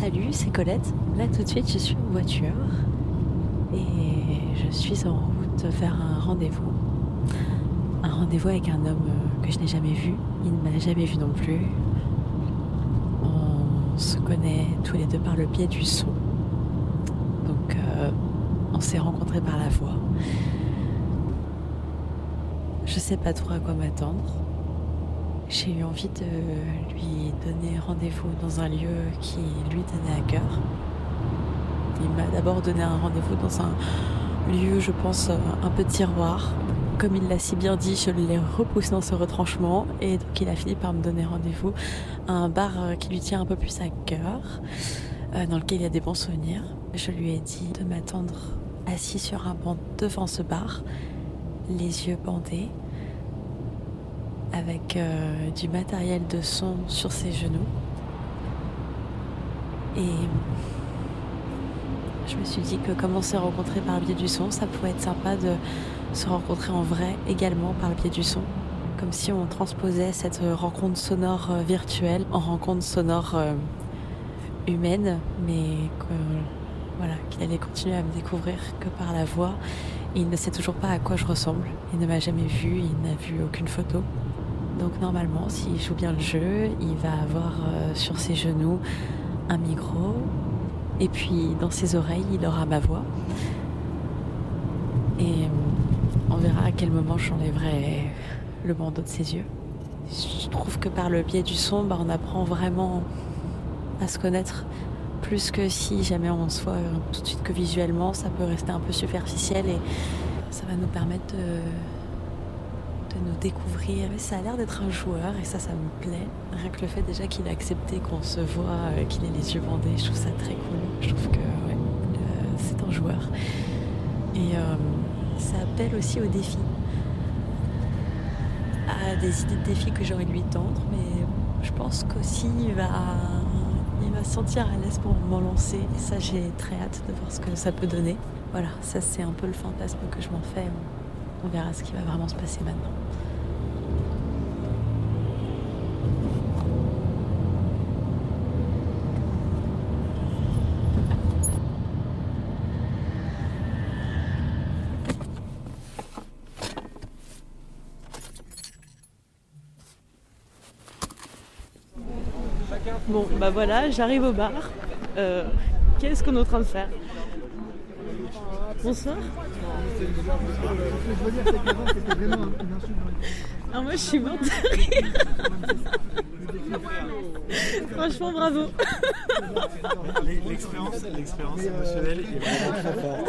Salut, c'est Colette. Là tout de suite, je suis en voiture et je suis en route vers un rendez-vous. Un rendez-vous avec un homme que je n'ai jamais vu. Il ne m'a jamais vu non plus. On se connaît tous les deux par le biais du son. Donc euh, on s'est rencontrés par la voix. Je sais pas trop à quoi m'attendre. J'ai eu envie de lui donner rendez-vous dans un lieu qui lui tenait à cœur. Il m'a d'abord donné un rendez-vous dans un lieu, je pense, un peu tiroir. Comme il l'a si bien dit, je l'ai repoussé dans ce retranchement et donc il a fini par me donner rendez-vous à un bar euh, qui lui tient un peu plus à cœur, euh, dans lequel il y a des bons souvenirs. Je lui ai dit de m'attendre assis sur un banc devant ce bar, les yeux bandés, avec euh, du matériel de son sur ses genoux. Et je me suis dit que comme on s'est rencontrés par le biais du son, ça pouvait être sympa de se rencontrer en vrai également par le biais du son. Comme si on transposait cette rencontre sonore euh, virtuelle en rencontre sonore euh, humaine, mais que, voilà, qu'il allait continuer à me découvrir que par la voix. Il ne sait toujours pas à quoi je ressemble. Il ne m'a jamais vu, il n'a vu aucune photo. Donc normalement, s'il joue bien le jeu, il va avoir euh, sur ses genoux un micro et puis dans ses oreilles, il aura ma voix. Et euh, on verra à quel moment j'enlèverai le bandeau de ses yeux. Je trouve que par le biais du son, bah, on apprend vraiment à se connaître plus que si jamais on se voit euh, tout de suite que visuellement, ça peut rester un peu superficiel et ça va nous permettre de, de nous découvrir. Ça a l'air d'être un joueur et ça, ça me plaît. Rien que le fait déjà qu'il a accepté qu'on se voit, euh, qu'il ait les yeux bandés, je trouve ça très cool. Je trouve que euh, c'est un joueur. Et euh, ça appelle aussi au défi. À des idées de défi que j'ai envie de lui tendre, mais je pense qu'aussi il va, il va se sentir à l'aise pour m'en lancer. Et ça, j'ai très hâte de voir ce que ça peut donner. Voilà, ça c'est un peu le fantasme que je m'en fais. On verra ce qui va vraiment se passer maintenant. Bon, bah voilà, j'arrive au bar. Euh, Qu'est-ce qu'on est en train de faire? Bonsoir. Ah, moi je suis morte de rire. Franchement, bravo. L'expérience, l'expérience émotionnelle est vraiment très forte.